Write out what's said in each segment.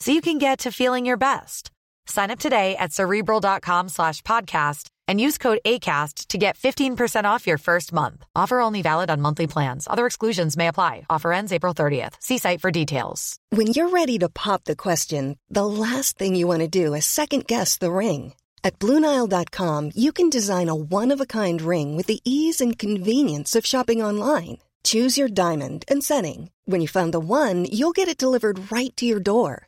so you can get to feeling your best. Sign up today at cerebral.com slash podcast and use code ACAST to get 15% off your first month. Offer only valid on monthly plans. Other exclusions may apply. Offer ends April 30th. See site for details. When you're ready to pop the question, the last thing you want to do is second guess the ring. At Bluenile.com, you can design a one of a kind ring with the ease and convenience of shopping online. Choose your diamond and setting. When you find the one, you'll get it delivered right to your door.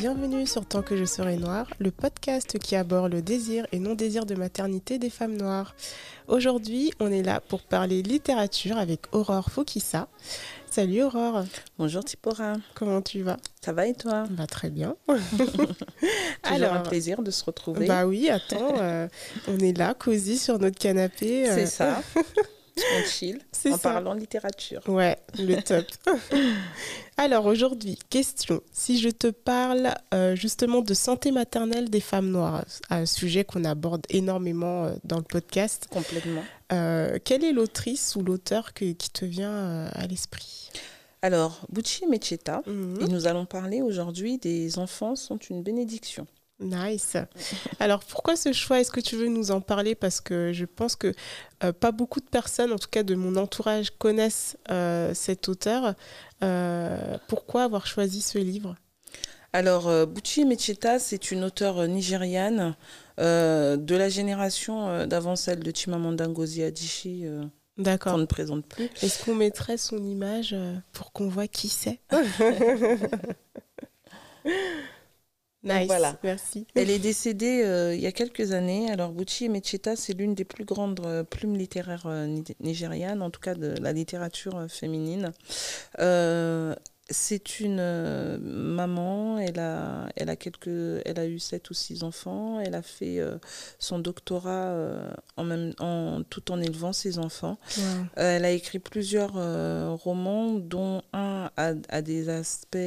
Bienvenue sur Tant que je serai noire, le podcast qui aborde le désir et non-désir de maternité des femmes noires. Aujourd'hui, on est là pour parler littérature avec Aurore Fokissa. Salut Aurore. Bonjour Tipora. Comment tu vas? Ça va et toi? Bah très bien. Alors, un plaisir de se retrouver. Bah oui, attends, euh, on est là, cosy sur notre canapé. C'est ça. on chill en parlant littérature. Ouais, le top. Alors aujourd'hui, question. Si je te parle euh, justement de santé maternelle des femmes noires, un sujet qu'on aborde énormément euh, dans le podcast. Complètement. Euh, quelle est l'autrice ou l'auteur qui te vient à l'esprit? Alors, Bucci Mecheta, mhm. et nous allons parler aujourd'hui des enfants sont une bénédiction. Nice. Alors pourquoi ce choix? Est-ce que tu veux nous en parler? Parce que je pense que euh, pas beaucoup de personnes, en tout cas de mon entourage, connaissent euh, cet auteur. Euh, pourquoi avoir choisi ce livre? Alors, Buchi Mecheta, c'est une auteure nigériane de la génération d'avant celle de Chimamanda Ngozi Adichie. D'accord. Qu'on ne présente plus. Est-ce qu'on mettrait son image pour qu'on voit qui c'est? Nice, voilà. merci. Elle est décédée euh, il y a quelques années. Alors, Buchi Mecheta, c'est l'une des plus grandes euh, plumes littéraires euh, nigérianes, en tout cas de la littérature féminine. C'est une euh, maman, elle a, elle, a quelques, elle a eu sept ou six enfants, elle a fait euh, son doctorat euh, en même, en, tout en élevant ses enfants. elle a écrit plusieurs romans, dont un a, des aspects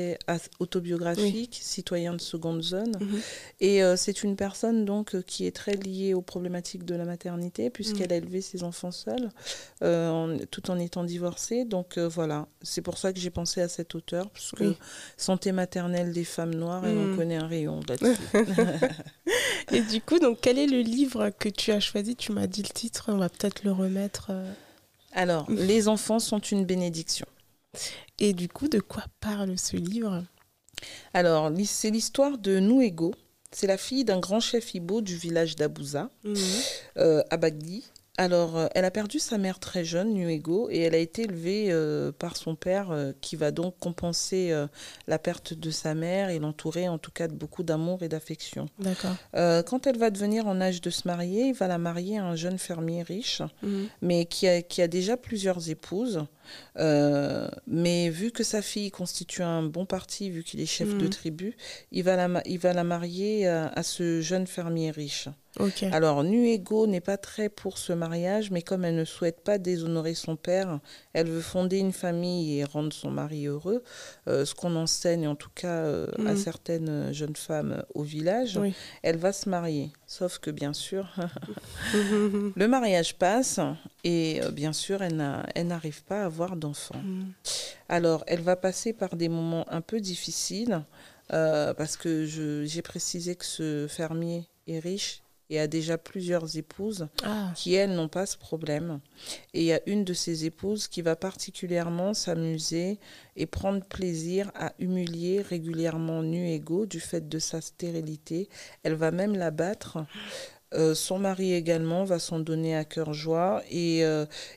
autobiographiques, citoyen de seconde zone. Mhm. Et c'est une personne donc qui est très liée aux problématiques de la maternité, puisqu'elle mhm. a élevé ses enfants seule, tout en étant divorcée. Donc voilà, c'est pour ça que j'ai pensé à cet auteur parce que santé maternelle des femmes noires, et on mm. connaît un rayon là-dessus. et du coup, donc, quel est le livre que tu as choisi? Tu m'as dit le titre, on va peut-être le remettre. Euh. Alors, Les enfants sont une bénédiction. Et du coup, de quoi parle ce livre? Alors, c'est l'histoire de Nouego. C'est la fille d'un grand chef Ibo du village d'Abouza, mm. euh, à Bagdi. Alors, euh, elle a perdu sa mère très jeune, Nuego, et elle a été élevée euh, par son père, euh, qui va donc compenser la perte de sa mère et l'entourer en tout cas de beaucoup d'amour et d'affection. D'accord. quand elle va devenir en âge de se marier, il va la marier à un jeune fermier riche, mhm. mais qui a, qui a déjà plusieurs épouses. mais vu que sa fille constitue un bon parti, vu qu'il est chef de mhm. tribu, il va la, il va la marier à ce jeune fermier riche. Alors, Nuego n'est pas très pour ce mariage, mais comme elle ne souhaite pas déshonorer son père, elle veut fonder une famille et rendre son mari heureux, euh, ce qu'on enseigne en tout cas euh, à mhm. certaines jeunes femmes au village, elle va se marier. Sauf que bien sûr, le mariage passe et euh, bien sûr, elle n'arrive pas à avoir d'enfant. Mhm. Alors, elle va passer par des moments un peu difficiles. parce que j'ai précisé que ce fermier est riche et a déjà plusieurs épouses ah. qui, elles, n'ont pas ce problème. Et il y a une de ces épouses qui va particulièrement s'amuser et prendre plaisir à humilier régulièrement Nu Ego du fait de sa stérilité. Elle va même la battre. son mari également va s'en donner à cœur joie et,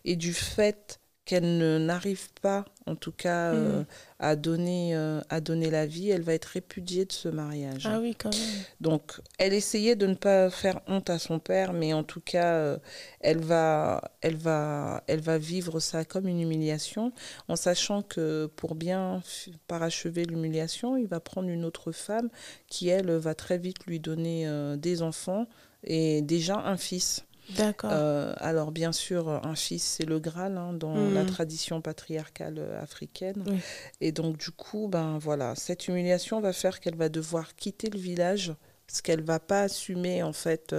et du fait qu'elle n'arrive pas, en tout cas, euh, mm. à, donner, euh, à donner la vie, elle va être répudiée de ce mariage. Ah oui, quand même. Donc, elle essayait de ne pas faire honte à son père, mais en tout cas, euh, elle, va, elle, va, elle va vivre ça comme une humiliation, en sachant que pour bien parachever l'humiliation, il va prendre une autre femme qui, elle, va très vite lui donner des enfants et déjà un fils. D'accord. Euh, alors, bien sûr, un fils, c'est le Graal hein, dans la mm. tradition patriarcale euh, africaine. Et donc, du coup, ben voilà, cette humiliation va faire qu'elle va devoir quitter le village parce qu'elle va pas assumer en fait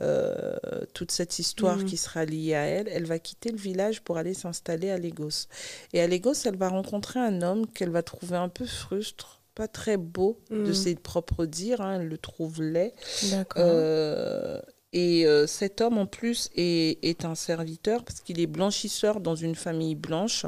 euh, toute cette histoire mm. qui sera liée à elle. Elle va quitter le village pour aller s'installer à Lagos. Et à Lagos, elle va rencontrer un homme qu'elle va trouver un peu frustre pas très beau de mm. ses propres dires, hein, elle le trouve laid. Euh, et euh, cet homme, en plus, est, est un serviteur parce qu'il est blanchisseur dans une famille blanche.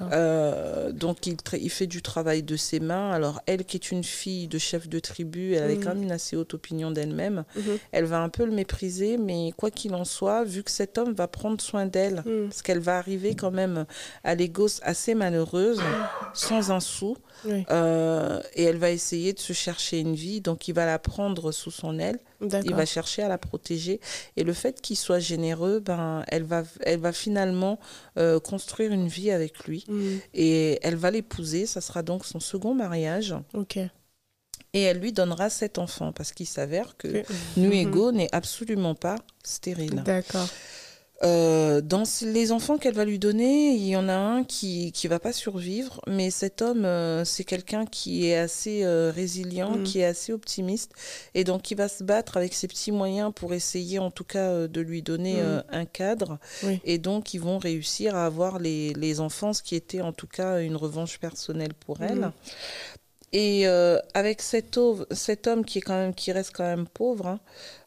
Euh, donc, il, il, fait du travail de ses mains. Alors, elle, qui est une fille de chef de tribu, elle avait mm. quand même une assez haute opinion d'elle-même. Mm-hmm. Elle va un peu le mépriser, mais quoi qu'il en soit, vu que cet homme va prendre soin d'elle, mm. parce qu'elle va arriver quand même à Lagos assez malheureuse, sans un sou, euh, et elle va essayer de se chercher une vie. Donc, il va la prendre sous son aile. Il va chercher à la protéger. Et le fait qu'il soit généreux, ben, elle, va, elle va finalement euh, construire une vie avec lui. Mm. Et elle va l'épouser. Ça sera donc son second mariage. Ok. Et elle lui donnera sept enfants parce qu'il s'avère que Nuego n'est absolument pas stérile. D'accord. Euh, dans les enfants qu'elle va lui donner, il y en a un qui qui va pas survivre, mais cet homme, euh, c'est quelqu'un qui est assez euh, résilient, mm. qui est assez optimiste, et donc qui va se battre avec ses petits moyens pour essayer, en tout cas, de lui donner mm. un cadre. Et donc, ils vont réussir à avoir les, les enfants, ce qui était en tout cas une revanche personnelle pour elle. Mm. Et euh, avec cet, cet, homme qui, est quand même, qui reste quand même pauvre, hein,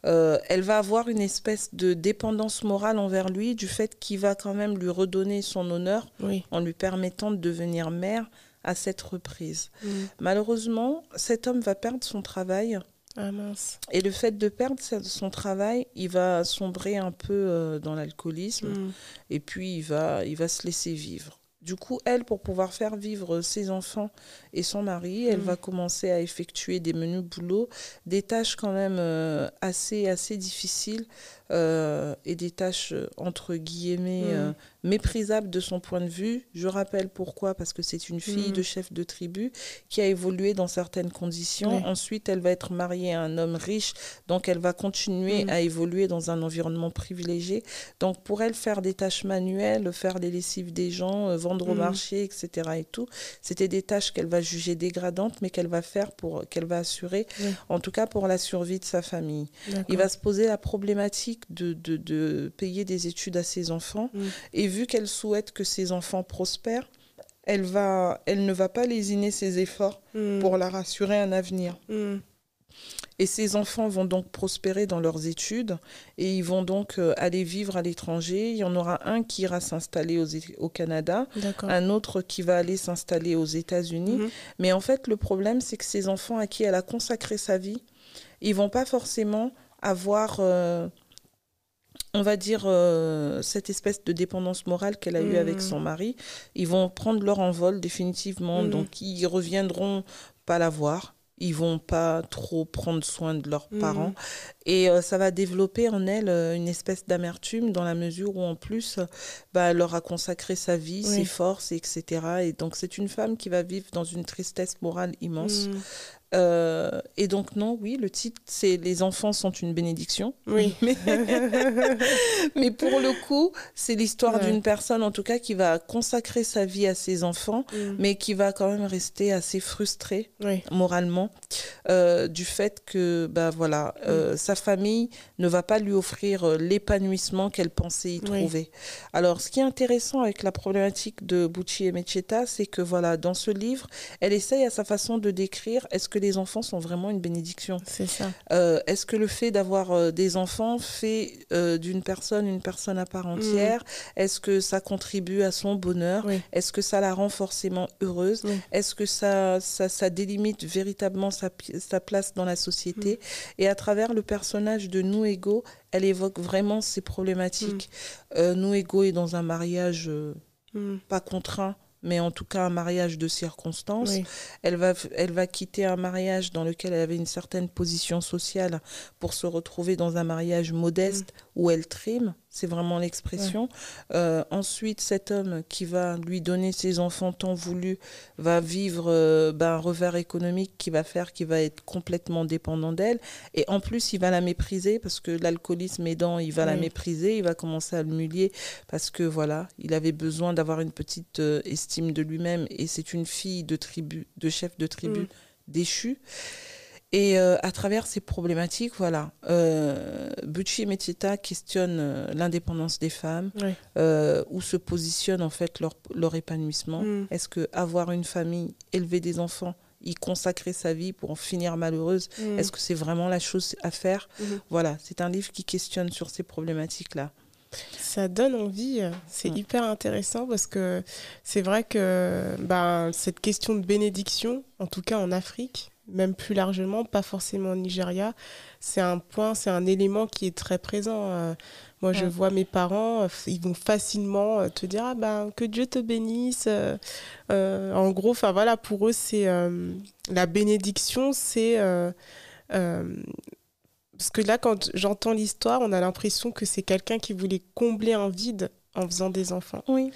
euh, elle va avoir une espèce de dépendance morale envers lui du fait qu'il va quand même lui redonner son honneur en lui permettant de devenir mère à cette reprise. Mm. Malheureusement, cet homme va perdre son travail. Ah mince. Et le fait de perdre son travail, il va sombrer un peu euh, dans l'alcoolisme mm. et puis il va, il va se laisser vivre. Du coup, elle, pour pouvoir faire vivre ses enfants et son mari, elle mm. va commencer à effectuer des menus boulots, des tâches quand même euh, assez, assez difficiles euh, et des tâches euh, entre guillemets mm. euh, méprisables de son point de vue. Je rappelle pourquoi, parce que c'est une fille mm. de chef de tribu qui a évolué dans certaines conditions. Ensuite, elle va être mariée à un homme riche, donc elle va continuer mm. à évoluer dans un environnement privilégié. Donc pour elle, faire des tâches manuelles, faire les lessives des gens, vendre au marché, etc. et tout, c'était des tâches qu'elle va juger dégradantes, mais qu'elle va faire pour, qu'elle va assurer, en tout cas pour la survie de sa famille. Il va se poser la problématique de, de, payer des études à ses enfants. Mm. Et vu qu'elle souhaite que ses enfants prospèrent, elle, va, elle ne va pas lésiner ses efforts mm. pour leur assurer un avenir. Mm. Et ces enfants vont donc prospérer dans leurs études et ils vont donc euh, aller vivre à l'étranger. Il y en aura un qui ira s'installer au Canada, un autre qui va aller s'installer aux États-Unis. Mm-hmm. Mais en fait, le problème, c'est que ces enfants à qui elle a consacré sa vie, ils vont pas forcément avoir... Euh, on va dire, euh, cette espèce de dépendance morale qu'elle a eue avec mmh. son mari, ils vont prendre leur envol définitivement. Mmh. Donc, ils reviendront pas la voir. Ils vont pas trop prendre soin de leurs mmh. parents. Et euh, ça va développer en elle euh, une espèce d'amertume dans la mesure où, en plus, bah, elle leur a consacré sa vie, ses forces, etc. Et donc, c'est une femme qui va vivre dans une tristesse morale immense. Euh, et donc non, oui, le titre c'est Les enfants sont une bénédiction. Oui. Mais, pour le coup, c'est l'histoire d'une personne en tout cas qui va consacrer sa vie à ses enfants, mm. mais qui va quand même rester assez frustrée moralement euh, du fait que bah voilà, euh, mm. sa famille ne va pas lui offrir l'épanouissement qu'elle pensait y trouver. Alors, ce qui est intéressant avec la problématique de Bucci et Mecheta, c'est que voilà, dans ce livre, elle essaye à sa façon de décrire est-ce que que les enfants sont vraiment une bénédiction C'est ça. Euh, Est-ce que le fait d'avoir euh, des enfants fait euh, d'une personne une personne à part Mm. entière Est-ce que ça contribue à son bonheur? Oui. Est-ce que ça la rend forcément heureuse? Oui. Est-ce que ça, ça, ça délimite véritablement sa, sa place dans la société? Mm. Et à travers le personnage de Nuego, elle évoque vraiment ces problématiques. Euh, Nuego est dans un mariage Mm. pas contraint, mais en tout cas un mariage de circonstances. Oui. Elle va, elle va quitter un mariage dans lequel elle avait une certaine position sociale pour se retrouver dans un mariage modeste où elle trime, c'est vraiment l'expression. Euh, ensuite, cet homme qui va lui donner ses enfants tant voulus va vivre euh, ben, un revers économique qui va faire qu'il va être complètement dépendant d'elle. Et en plus, il va la mépriser parce que l'alcoolisme aidant, il va la mépriser, il va commencer à l'humilier parce que voilà, il avait besoin d'avoir une petite euh, estime de lui-même et c'est une fille de tribu, de chef de tribu Mm. déchu. Et euh, à travers ces problématiques, voilà, euh, Bucci et Metita questionnent euh, l'indépendance des femmes, Oui. euh, où se positionne en fait leur, leur épanouissement. Mm. Est-ce que avoir une famille, élever des enfants, y consacrer sa vie pour en finir malheureuse, Mm. est-ce que c'est vraiment la chose à faire Mhm. Voilà, c'est un livre qui questionne sur ces problématiques-là. Ça donne envie, c'est Mm. hyper intéressant parce que c'est vrai que ben, cette question de bénédiction, en tout cas en Afrique, même plus largement, pas forcément au Nigeria, c'est un point, c'est un élément qui est très présent. Euh, moi, je vois mes parents, euh, ils vont facilement euh, te dire ah ben que Dieu te bénisse. Euh, en gros, enfin voilà, pour eux, c'est euh, la bénédiction, c'est parce que là, quand j'entends l'histoire, on a l'impression que c'est quelqu'un qui voulait combler un vide en faisant des enfants. Oui.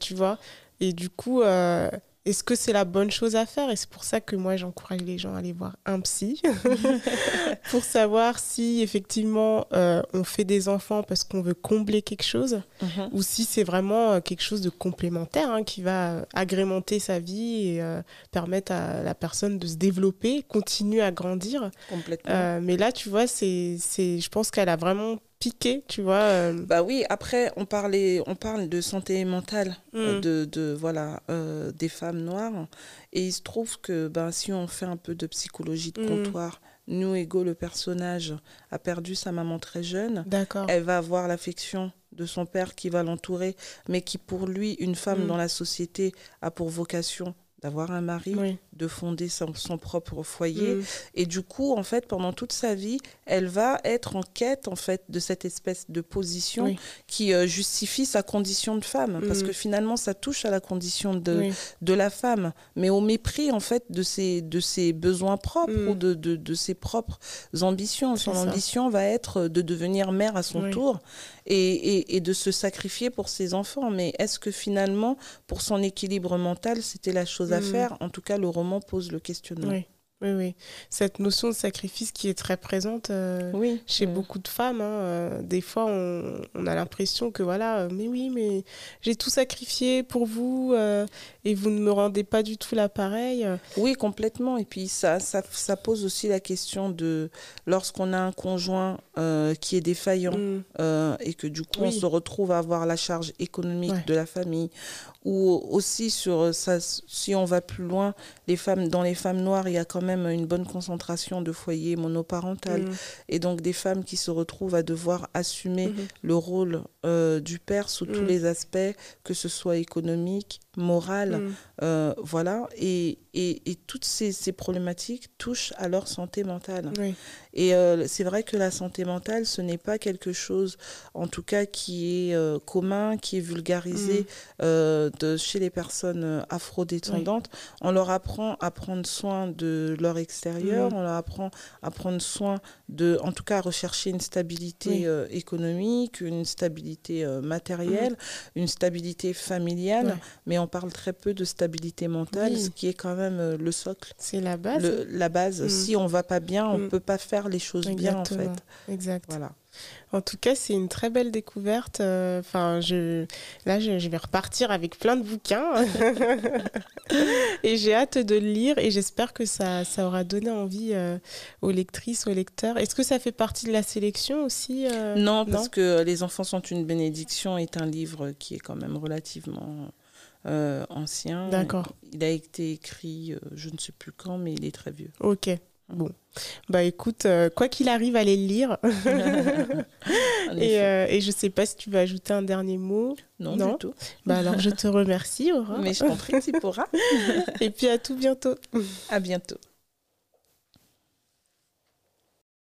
Tu vois? Et du coup, euh, est-ce que c'est la bonne chose à faire? Et c'est pour ça que moi, j'encourage les gens à aller voir un psy pour savoir si effectivement euh, on fait des enfants parce qu'on veut combler quelque chose Mhm. ou si c'est vraiment euh, quelque chose de complémentaire hein, qui va euh, agrémenter sa vie et euh, permettre à la personne de se développer, continuer à grandir. Complètement. Euh, mais là, tu vois, c'est, c'est, je pense qu'elle a vraiment piqué, tu vois. euh, Bah oui, après, on, parlait, on parle de santé mentale euh, Mm. de, de, voilà, euh, des femmes noires. Et il se trouve que ben, si on fait un peu de psychologie de Mm. comptoir, nous, Ego, le personnage, a perdu sa maman très jeune. D'accord. Elle va avoir l'affection de son père qui va l'entourer, mais qui, pour lui, une femme Mm. dans la société, a pour vocation d'avoir un mari, Oui. de fonder son, son propre foyer. Mm. Et du coup, en fait, pendant toute sa vie, elle va être en quête, en fait, de cette espèce de position Oui. qui euh, justifie sa condition de femme. Parce Mhm. que finalement, ça touche à la condition de, Oui. de la femme, mais au mépris, en fait, de ses, de ses besoins propres Mhm. ou de, de, de ses propres ambitions. Son ça. ambition va être de devenir mère à son tour et, et, et de se sacrifier pour ses enfants. Mais est-ce que finalement, pour son équilibre mental, c'était la chose à faire En tout cas, le roman pose le questionnement. Oui. Oui, oui. Cette notion de sacrifice qui est très présente euh, Oui, chez oui. beaucoup de femmes. hein, euh, des fois, on, on a l'impression que voilà, euh, mais oui, mais j'ai tout sacrifié pour vous et vous ne me rendez pas du tout l'appareil. Oui, complètement. Et puis ça, ça, ça pose aussi la question de lorsqu'on a un conjoint qui est défaillant Mm. et que du coup on se retrouve à avoir la charge économique Ouais. de la famille ou aussi sur ça, si on va plus loin, les femmes dans les femmes noires, il y a quand même une bonne concentration de foyers monoparentaux Mm. et donc des femmes qui se retrouvent à devoir assumer Mhm. le rôle euh, du père sous tous Mm. les aspects, que ce soit économique, moral, Mm. euh, voilà, et, et, et toutes ces, ces problématiques touchent à leur santé mentale. Oui. Et euh, c'est vrai que la santé mentale, ce n'est pas quelque chose, en tout cas, qui est commun, qui est vulgarisé de, chez les personnes afrodescendantes. On leur apprend à prendre soin de leur extérieur, Mm. on leur apprend à prendre soin de, en tout cas, à rechercher une stabilité Oui. euh, économique, une stabilité euh, matérielle, une stabilité familiale, Ouais. mais on parle très peu de stabilité mentale, Oui. ce qui est quand même euh, le socle, C'est la base. le- la base. Mm. Si on va pas bien, on Mm. peut pas faire les choses bien en fait. Exactement. Exact. Voilà. En tout cas, c'est une très belle découverte. Euh, Enfin, je, là, je, je vais repartir avec plein de bouquins. et j'ai hâte de le lire et j'espère que ça, ça aura donné envie euh, aux lectrices, aux lecteurs. Est-ce que ça fait partie de la sélection aussi euh, Non, parce non que Les enfants sont une bénédiction est un livre qui est quand même relativement ancien. D'accord. Il a été écrit, je ne sais plus quand, mais il est très vieux. Ok. Bon, bah écoute, quoi qu'il arrive, allez le lire. et, et, je sais pas si tu veux ajouter un dernier mot. Non, non, du tout. Bah alors je te remercie, Aurore. Mais je t'en prie, tu pourras. et puis à tout bientôt. À bientôt.